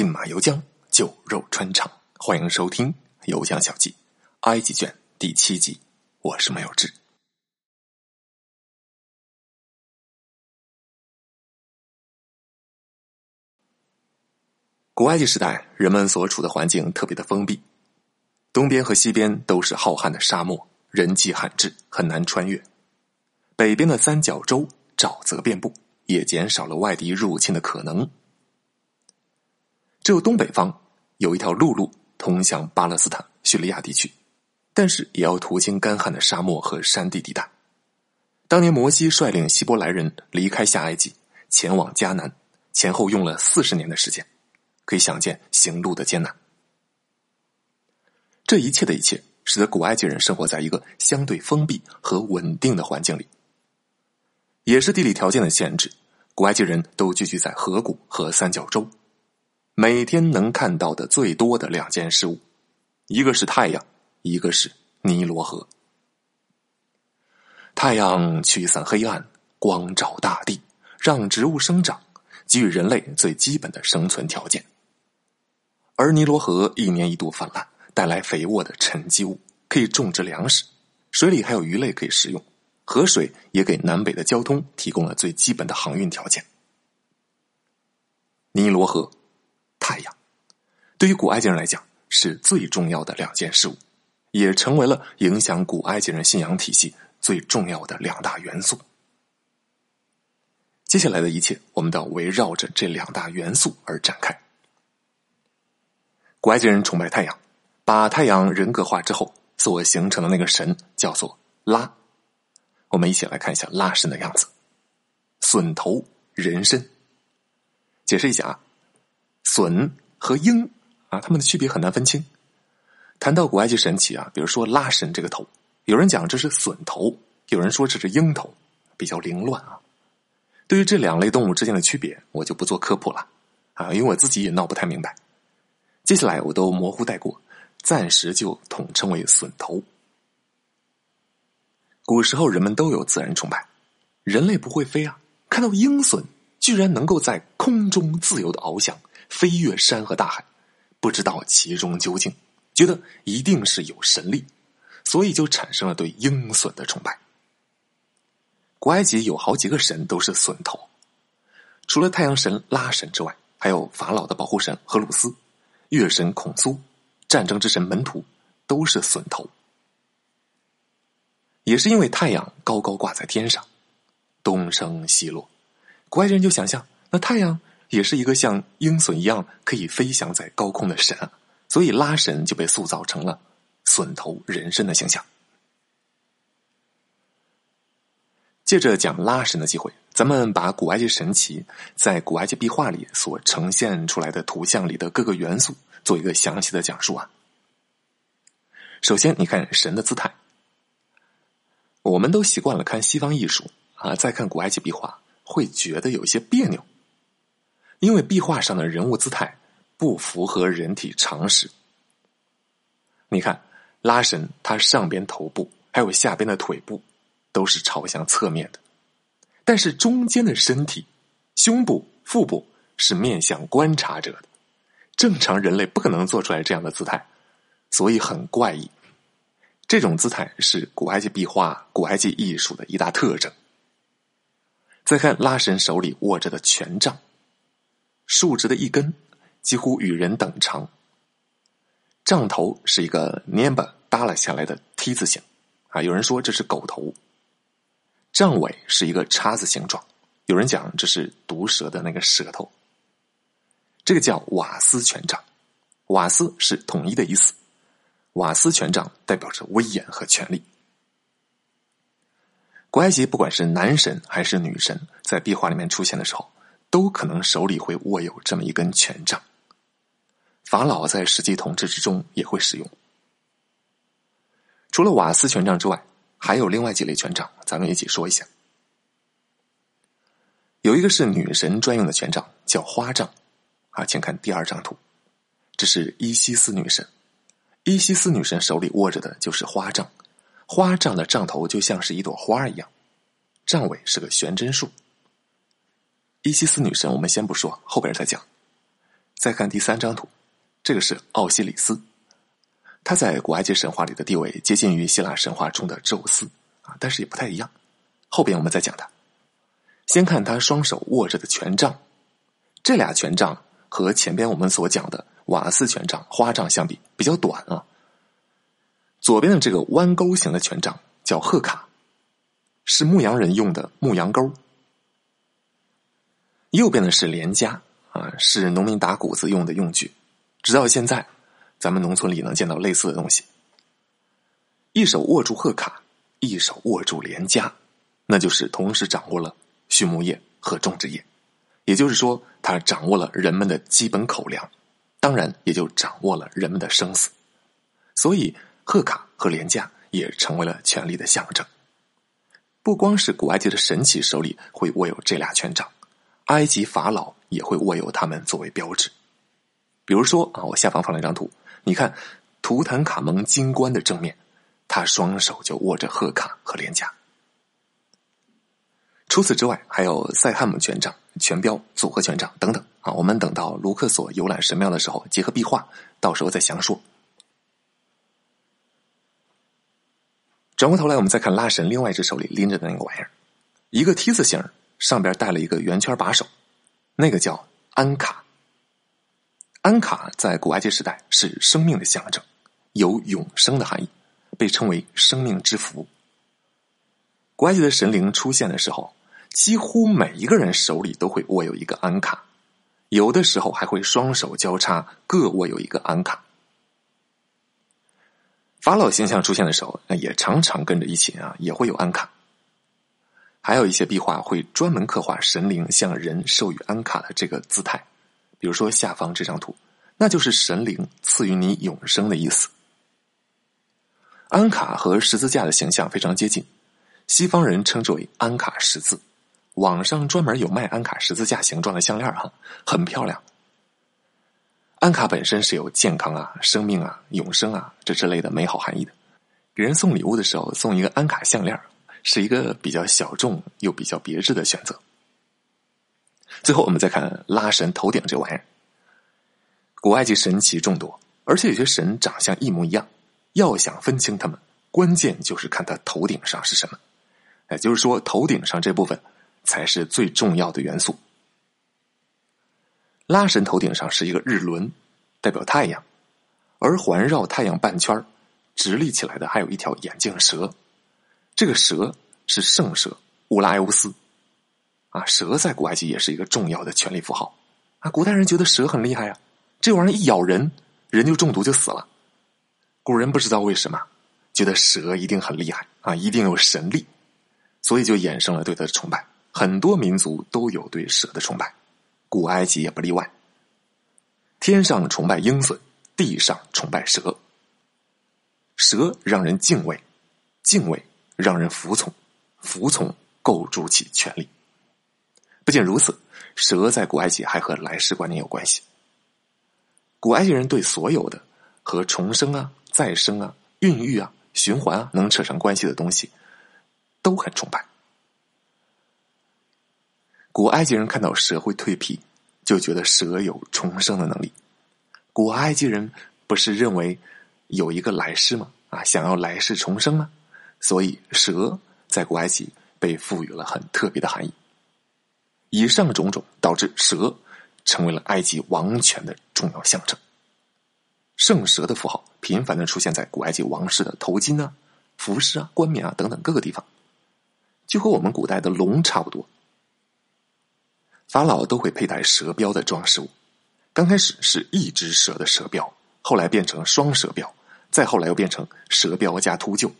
骏马游江，酒肉穿肠。欢迎收听《游江小记》埃及卷第七集。我是没有志。古埃及时代，人们所处的环境特别的封闭，东边和西边都是浩瀚的沙漠，人迹罕至，很难穿越。北边的三角洲沼泽遍布，也减少了外敌入侵的可能。只有东北方有一条陆路通向巴勒斯坦、叙利亚地区，但是也要途经干旱的沙漠和山地地带。当年摩西率领希伯来人离开下埃及，前往迦南，前后用了四十年的时间。可以想见行路的艰难，这一切的一切，使得古埃及人生活在一个相对封闭和稳定的环境里。也是地理条件的限制，古埃及人都聚居在河谷和三角洲，每天能看到的最多的两件事物，一个是太阳，一个是尼罗河。太阳驱散黑暗，光照大地，让植物生长，给予人类最基本的生存条件。而尼罗河一年一度泛滥，带来肥沃的沉积物，可以种植粮食，水里还有鱼类可以食用。河水也给南北的交通提供了最基本的航运条件。尼罗河、太阳，对于古埃及人来讲是最重要的两件事物，也成为了影响古埃及人信仰体系最重要的两大元素。接下来的一切，我们都要围绕着这两大元素而展开。古埃及人崇拜太阳，把太阳人格化之后所形成的那个神叫做拉。我们一起来看一下拉神的样子：隼头人身。解释一下啊，隼和鹰啊，它们的区别很难分清。谈到古埃及神奇啊，比如说拉神这个头，有人讲这是隼头，有人说这是鹰头，比较凌乱啊。对于这两类动物之间的区别，我就不做科普了啊，因为我自己也闹不太明白。接下来我都模糊带过，暂时就统称为隼头。古时候人们都有自然崇拜，人类不会飞啊，看到鹰隼居然能够在空中自由的翱翔，飞越山和大海，不知道其中究竟，觉得一定是有神力，所以就产生了对鹰隼的崇拜。古埃及有好几个神都是隼头，除了太阳神拉神之外，还有法老的保护神荷鲁斯。月神孔苏，战争之神门徒，都是隼头。也是因为太阳高高挂在天上，东升西落，古埃及人就想象那太阳也是一个像鹰隼一样可以飞翔在高空的神，所以拉神就被塑造成了隼头人身的形象。借着讲拉神的机会。咱们把古埃及神奇在古埃及壁画里所呈现出来的图像里的各个元素做一个详细的讲述啊。首先，你看神的姿态，我们都习惯了看西方艺术啊，再看古埃及壁画会觉得有些别扭，因为壁画上的人物姿态不符合人体常识。你看拉神，他上边头部还有下边的腿部都是朝向侧面的。但是中间的身体、胸部、腹部是面向观察者的，正常人类不可能做出来这样的姿态，所以很怪异。这种姿态是古埃及壁画、古埃及艺术的一大特征。再看拉神手里握着的权杖，竖直的一根，几乎与人等长。杖头是一个蔫巴耷拉下来的 T 字形，啊，有人说这是狗头。杖尾是一个叉子形状，有人讲这是毒蛇的那个舌头。这个叫瓦斯权杖，瓦斯是统一的意思，瓦斯权杖代表着威严和权力。古埃及不管是男神还是女神，在壁画里面出现的时候，都可能手里会握有这么一根权杖。法老在实际统治之中也会使用。除了瓦斯权杖之外。还有另外几类权杖，咱们一起说一下。有一个是女神专用的权杖，叫花杖。啊，请看第二张图，这是伊西斯女神。伊西斯女神手里握着的就是花杖，花杖的杖头就像是一朵花一样，杖尾是个悬针树。伊西斯女神，我们先不说，后边再讲。再看第三张图，这个是奥西里斯，他在古埃及神话里的地位接近于希腊神话中的宙斯啊，但是也不太一样。后边我们再讲他。先看他双手握着的权杖，这俩权杖和前边我们所讲的瓦斯权杖、花杖相比比较短啊。左边的这个弯钩形的权杖叫贺卡，是牧羊人用的牧羊钩。右边的是连枷啊，是农民打谷子用的用具。直到现在，咱们农村里能见到类似的东西。一手握住贺卡，一手握住连枷，那就是同时掌握了。畜牧业和种植业，也就是说，他掌握了人们的基本口粮，当然也就掌握了人们的生死。所以，贺卡和廉价也成为了权力的象征。不光是古埃及的神祇手里会握有这俩权杖，埃及法老也会握有它们作为标志。比如说啊，我下方放了一张图，你看图坦卡蒙金冠的正面，他双手就握着贺卡和脸颊。除此之外，还有塞汉姆权杖、权标、组合权杖等等啊。我们等到卢克索游览神庙的时候，结合壁画，到时候再详说。转过头来，我们再看拉神另外一只手里拎着的那个玩意儿，一个梯子形，上边带了一个圆圈把手，那个叫安卡。安卡在古埃及时代是生命的象征，有永生的含义，被称为生命之符。古埃及的神灵出现的时候。几乎每一个人手里都会握有一个安卡，有的时候还会双手交叉各握有一个安卡。法老形象出现的时候，那也常常跟着一起啊，也会有安卡。还有一些壁画会专门刻画神灵向人授予安卡的这个姿态，比如说下方这张图，那就是神灵赐予你永生的意思。安卡和十字架的形象非常接近，西方人称之为安卡十字。网上专门有卖安卡十字架形状的项链哈，很漂亮。安卡本身是有健康啊、生命啊、永生啊这之类的美好含义的。给人送礼物的时候送一个安卡项链，是一个比较小众又比较别致的选择。最后，我们再看拉神头顶这玩意儿。古埃及神奇众多，而且有些神长相一模一样。要想分清他们，关键就是看他头顶上是什么。也就是说，头顶上这部分。才是最重要的元素。拉神头顶上是一个日轮，代表太阳，而环绕太阳半圈直立起来的还有一条眼镜蛇。这个蛇是圣蛇乌拉埃乌斯。啊，蛇在古埃及也是一个重要的权力符号。啊，古代人觉得蛇很厉害啊，这玩意儿一咬人，人就中毒就死了。古人不知道为什么觉得蛇一定很厉害啊，一定有神力，所以就衍生了对它的崇拜。很多民族都有对蛇的崇拜，古埃及也不例外。天上崇拜鹰隼，地上崇拜蛇。蛇让人敬畏，敬畏让人服从，服从构筑起权力。不仅如此，蛇在古埃及还和来世观念有关系。古埃及人对所有的和重生啊、再生啊、孕育啊、循环啊能扯上关系的东西，都很崇拜。古埃及人看到蛇会蜕皮，就觉得蛇有重生的能力。古埃及人不是认为有一个来世吗？啊，想要来世重生吗？所以蛇在古埃及被赋予了很特别的含义。以上种种导致蛇成为了埃及王权的重要象征。圣蛇的符号频繁的出现在古埃及王室的头巾啊、服饰啊、冠冕啊等等各个地方，就和我们古代的龙差不多。法老都会佩戴蛇标的装饰物，刚开始是一只蛇的蛇标，后来变成双蛇标，再后来又变成蛇标加秃鹫。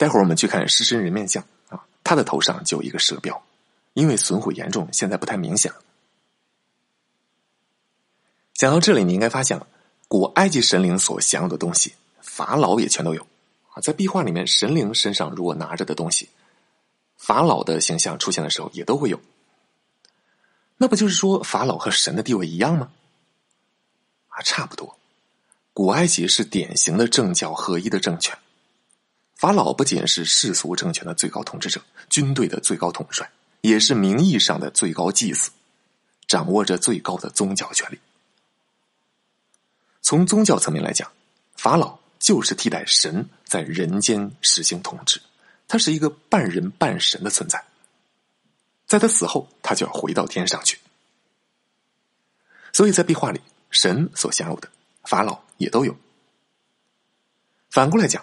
待会儿我们去看狮身人面像啊，他的头上就有一个蛇标，因为损毁严重，现在不太明显了。讲到这里，你应该发现了，古埃及神灵所享有的东西，法老也全都有啊。在壁画里面，神灵身上如果拿着的东西。法老的形象出现的时候，也都会有。那不就是说，法老和神的地位一样吗？啊，差不多。古埃及是典型的政教合一的政权，法老不仅是世俗政权的最高统治者，军队的最高统帅，也是名义上的最高祭司。掌握着最高的宗教权力。从宗教层面来讲，法老就是替代神在人间实行统治，他是一个半人半神的存在。在他死后，他就要回到天上去。所以在壁画里，神所享有的，法老也都有。反过来讲，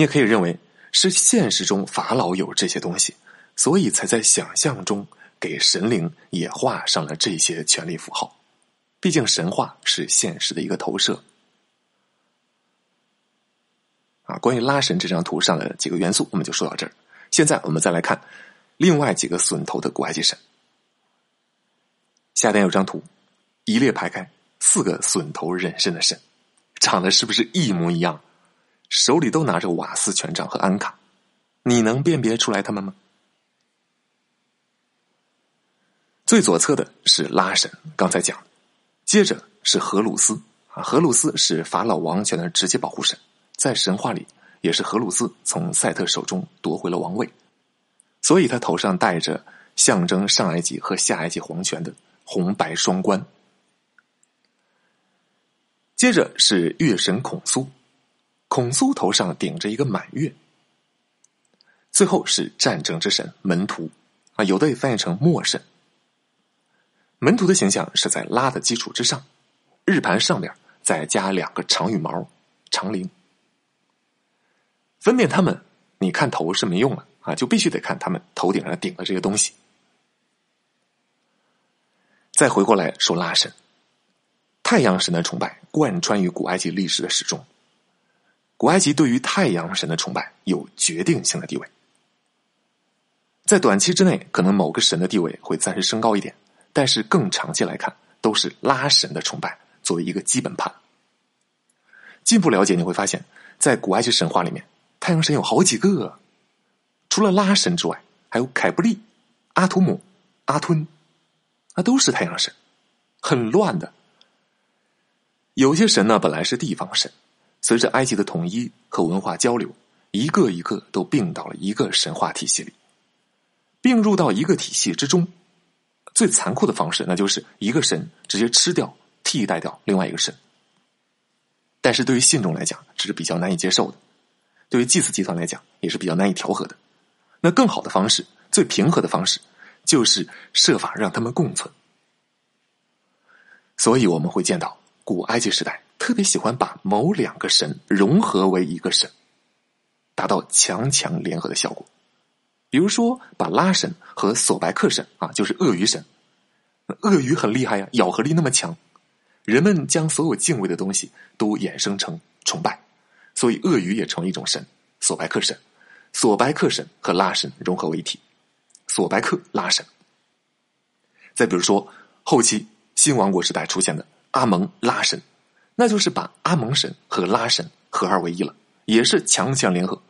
你也可以认为是现实中法老有这些东西，所以才在想象中给神灵也画上了这些权力符号。毕竟神话是现实的一个投射。啊，关于拉神这张图上的几个元素，我们就说到这儿。现在我们再来看另外几个笋头的古埃及神。下边有张图。一列排开，四个笋头人身的神，长得是不是一模一样？手里都拿着瓦斯权杖和安卡，你能辨别出来他们吗？最左侧的是拉神，刚才讲，接着是荷鲁斯啊，荷鲁斯是法老王权的直接保护神，在神话里也是荷鲁斯从赛特手中夺回了王位，所以他头上戴着象征上埃及和下埃及皇权的红白双冠。接着是月神孔苏，孔苏头上顶着一个满月。最后是战争之神门徒，啊，有的也翻译成墨神。门徒的形象是在拉的基础之上，日盘上面再加两个长羽毛长翎。分辨他们，你看头是没用了啊，就必须得看他们头顶上顶的这个东西。再回过来说拉神。太阳神的崇拜贯穿于古埃及历史的始终。古埃及对于太阳神的崇拜有决定性的地位。在短期之内，可能某个神的地位会暂时升高一点，但是更长期来看，都是拉神的崇拜作为一个基本盘。进一步了解，你会发现在古埃及神话里面，太阳神有好几个，除了拉神之外，还有凯布利、阿图姆、阿吞，那都是太阳神，很乱的。有些神呢，本来是地方神，随着埃及的统一和文化交流，一个一个都并到了一个神话体系里，并入到一个体系之中。最残酷的方式，那就是一个神直接吃掉、替代掉另外一个神。但是对于信众来讲，这是比较难以接受的；对于祭祀集团来讲，也是比较难以调和的。那更好的方式，最平和的方式，就是设法让他们共存。所以我们会见到。古埃及时代特别喜欢把某两个神融合为一个神，达到强强联合的效果。比如说，把拉神和索白克神啊，就是鳄鱼神，鳄鱼很厉害呀，咬合力那么强，人们将所有敬畏的东西都衍生成崇拜，所以鳄鱼也成为一种神。索白克神，索白克神和拉神融合为一体，索白克拉神。再比如说，后期新王国时代出现的。阿蒙拉神，那就是把阿蒙神和拉神合二为一了，也是强强联合。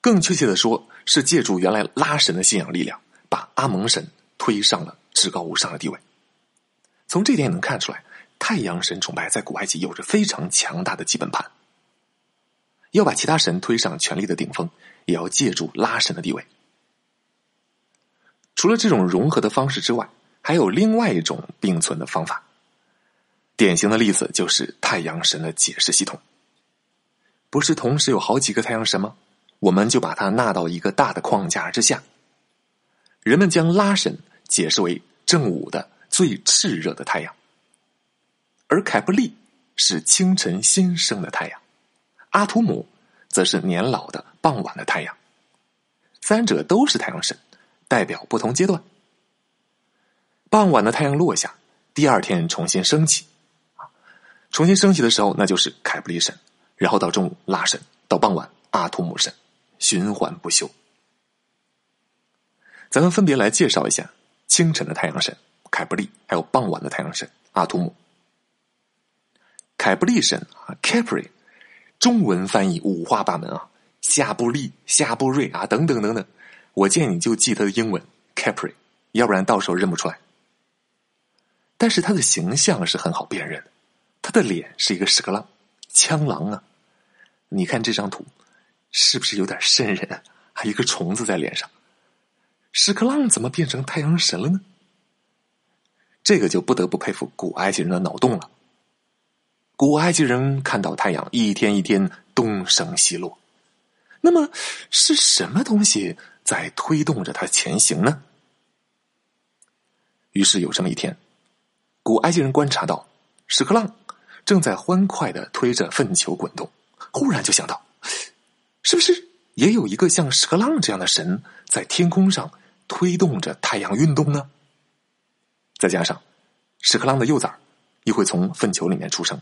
更确切的说，是借助原来拉神的信仰力量，把阿蒙神推上了至高无上的地位。从这点也能看出来，太阳神崇拜在古埃及有着非常强大的基本盘。要把其他神推上权力的顶峰，也要借助拉神的地位。除了这种融合的方式之外，还有另外一种并存的方法。典型的例子就是太阳神的解释系统，不是同时有好几个太阳神吗？我们就把它纳到一个大的框架之下。人们将拉神解释为正午的最炽热的太阳，而凯布利是清晨新生的太阳，阿图姆则是年老的傍晚的太阳。三者都是太阳神，代表不同阶段。傍晚的太阳落下，第二天重新升起。重新升起的时候，那就是凯布利神，然后到中午拉神，到傍晚阿图姆神，循环不休。咱们分别来介绍一下清晨的太阳神凯布利，还有傍晚的太阳神阿图姆。凯布利神啊，Capri，中文翻译五花八门啊，夏布利、夏布瑞啊，等等等等。我建议你就记他的英文 Capri，要不然到时候认不出来。但是他的形象是很好辨认的。他的脸是一个屎壳郎，枪狼啊！你看这张图，是不是有点瘆人？还一个虫子在脸上，屎壳郎怎么变成太阳神了呢？这个就不得不佩服古埃及人的脑洞了。古埃及人看到太阳一天一天东升西落，那么是什么东西在推动着它前行呢？于是有这么一天，古埃及人观察到屎壳郎正在欢快的推着粪球滚动，忽然就想到，是不是也有一个像屎壳郎这样的神在天空上推动着太阳运动呢？再加上屎壳郎的幼崽也会从粪球里面出生。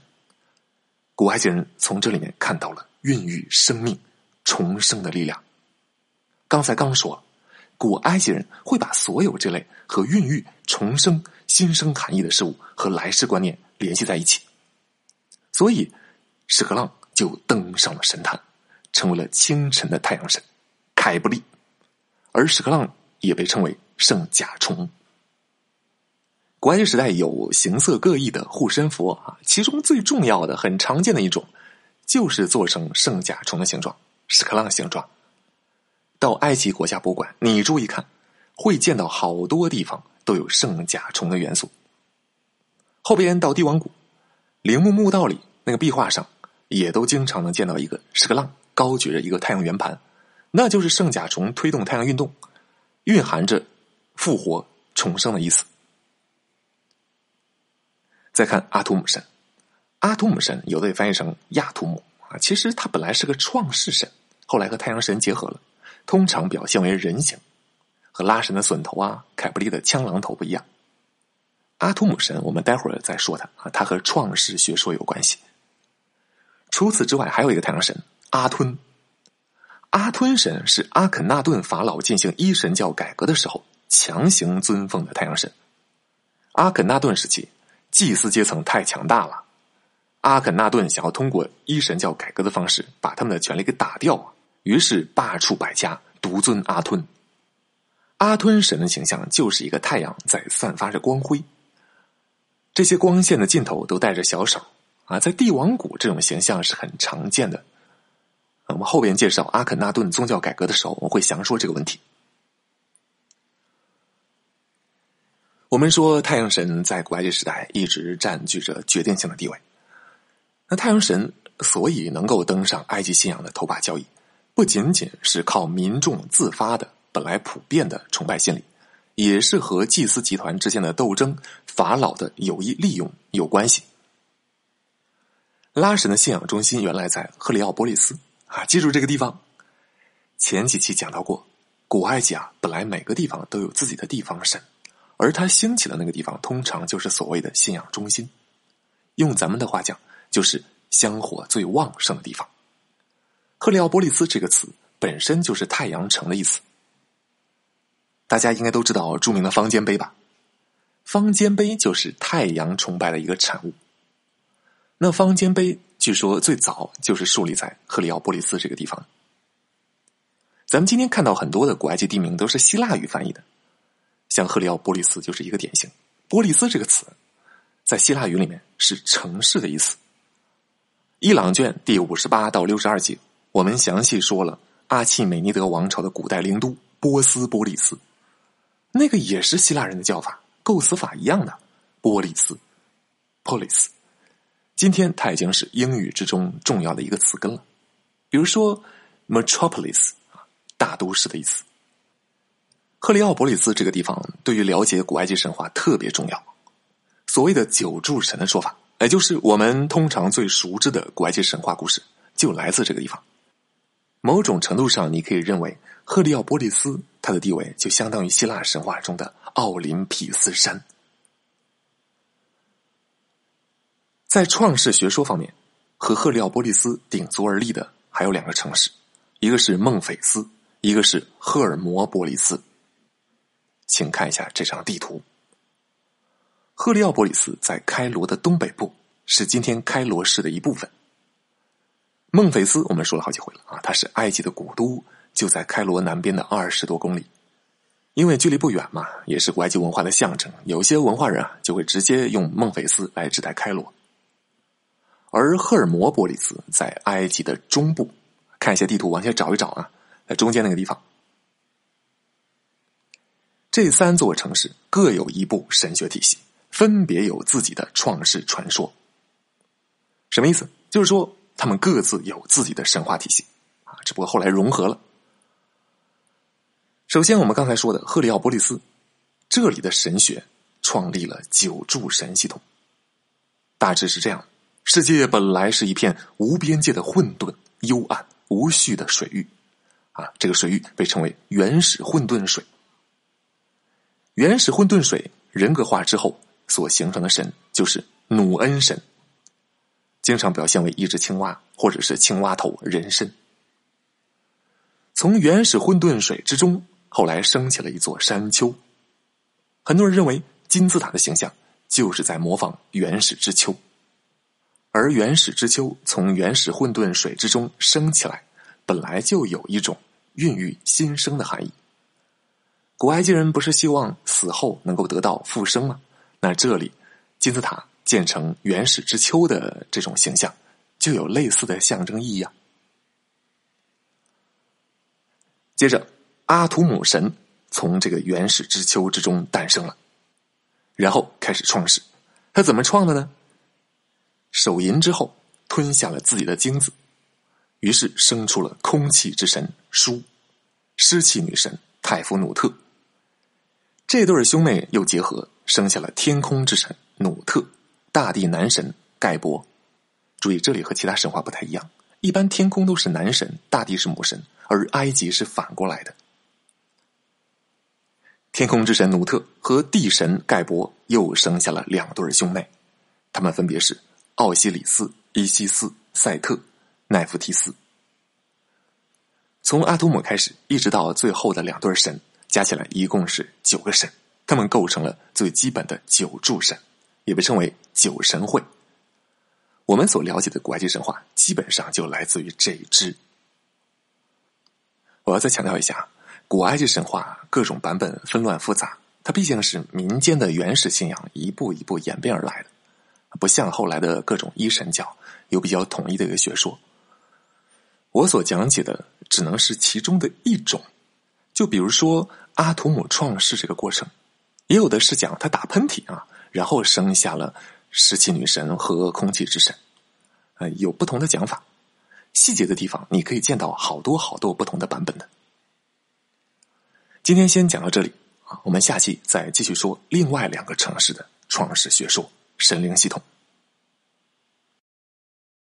古埃及人从这里面看到了孕育生命、重生的力量。刚才刚说，古埃及人会把所有这类和孕育、重生、新生含义的事物和来世观念联系在一起，所以屎壳郎就登上了神坛，成为了清晨的太阳神凯布利，而屎壳郎也被称为圣甲虫。古埃及时代有形色各异的护身符啊，其中最重要的、很常见的一种，就是做成圣甲虫的形状，屎壳郎形状。到埃及国家博物馆，你注意看，会见到好多地方都有圣甲虫的元素。后边到帝王谷，陵墓墓道里那个壁画上，也都经常能见到一个是个浪高举着一个太阳圆盘，那就是圣甲虫推动太阳运动，蕴含着复活重生的意思。再看阿图姆神，阿图姆神有的也翻译成亚图姆啊，其实他本来是个创世神，后来和太阳神结合了，通常表现为人形，和拉神的隼头啊、凯布利的枪狼头不一样。阿图姆神我们待会儿再说他啊，他和创世学说有关系。除此之外，还有一个太阳神阿吞，阿吞神是阿肯纳顿法老进行一神教改革的时候强行尊奉的太阳神。阿肯纳顿时期。祭司阶层太强大了，阿肯纳顿想要通过一神教改革的方式把他们的权力给打掉，于是罢黜百家，独尊阿吞。阿吞神的形象就是一个太阳在散发着光辉，这些光线的尽头都带着小手啊，在帝王谷这种形象是很常见的。我们后边介绍阿肯纳顿宗教改革的时候，我会详说这个问题。我们说太阳神在古埃及时代一直占据着决定性的地位。那太阳神所以能够登上埃及信仰的头把交椅，不仅仅是靠民众自发的本来普遍的崇拜心理，也是和祭司集团之间的斗争、法老的有意利用有关系。拉神的信仰中心原来在赫里奥波利斯啊，记住这个地方。前几期讲到过，古埃及啊，本来每个地方都有自己的地方神。而它兴起的那个地方，通常就是所谓的信仰中心。用咱们的话讲，就是香火最旺盛的地方。赫里奥波利斯这个词本身就是太阳城的意思。大家应该都知道著名的方尖碑吧？方尖碑就是太阳崇拜的一个产物。那方尖碑据说最早就是树立在赫里奥波利斯这个地方。咱们今天看到很多的古埃及地名都是希腊语翻译的。像赫里奥波利斯就是一个典型。波利斯这个词，在希腊语里面是城市的意思。伊朗卷第五十八到六十二节，我们详细说了阿契美尼德王朝的古代灵都波斯波利斯，那个也是希腊人的叫法，构思法一样的波利斯 （polis）。今天它已经是英语之中重要的一个词根了。比如说 metropolis 啊，大都市的意思。赫里奥波利斯这个地方对于了解古埃及神话特别重要。所谓的九柱神的说法，也就是我们通常最熟知的古埃及神话故事，就来自这个地方。某种程度上，你可以认为赫里奥波利斯它的地位就相当于希腊神话中的奥林匹斯山。在创世学说方面，和赫里奥波利斯鼎足而立的还有两个城市，一个是孟菲斯，一个是赫尔摩波利斯。请看一下这张地图。赫里奥波利斯在开罗的东北部，是今天开罗市的一部分。孟菲斯我们说了好几回了啊，它是埃及的古都，就在开罗南边的二十多公里。因为距离不远嘛，也是古埃及文化的象征。有些文化人啊，就会直接用孟菲斯来指代开罗。而赫尔摩波利斯在埃及的中部，看一下地图，往下找一找啊，在中间那个地方。这三座城市各有一部神学体系，分别有自己的创世传说。什么意思？就是说，他们各自有自己的神话体系啊，只不过后来融合了。首先，我们刚才说的赫里奥波利斯，这里的神学创立了九柱神系统。大致是这样：世界本来是一片无边界的混沌、幽暗、无序的水域，啊，这个水域被称为原始混沌水。原始混沌水人格化之后所形成的神，就是努恩神。经常表现为一只青蛙，或者是青蛙头人身。从原始混沌水之中，后来升起了一座山丘。很多人认为金字塔的形象就是在模仿原始之丘，而原始之丘从原始混沌水之中升起来，本来就有一种孕育新生的含义。古埃及人不是希望死后能够得到复生吗？那这里金字塔。建成原始之丘的这种形象，就有类似的象征意义啊。接着，阿图姆神从这个原始之丘之中诞生了，然后开始创世。他怎么创的呢？手淫之后吞下了自己的精子，于是生出了空气之神舒，湿气女神泰夫努特。这对兄妹又结合，生下了天空之神努特。大地男神盖博，注意这里和其他神话不太一样。一般天空都是男神，大地是母神，而埃及是反过来的。天空之神努特和地神盖博又生下了两对兄妹，他们分别是奥西里斯、伊西斯、赛特、奈芙提斯。从阿图姆开始，一直到最后的两对神，加起来一共是九个神，他们构成了最基本的九柱神。也被称为九神会。我们所了解的古埃及神话，基本上就来自于这一支。我要再强调一下，古埃及神话各种版本纷乱复杂，它毕竟是民间的原始信仰一步一步演变而来的，不像后来的各种一神教有比较统一的一个学说。我所讲解的只能是其中的一种，就比如说阿图姆创世这个过程，也有的是讲他打喷嚏啊。然后生下了湿气女神和空气之神，呃，有不同的讲法，细节的地方你可以见到好多好多不同的版本的。今天先讲到这里啊，我们下期再继续说另外两个城市的创世学说——神灵系统。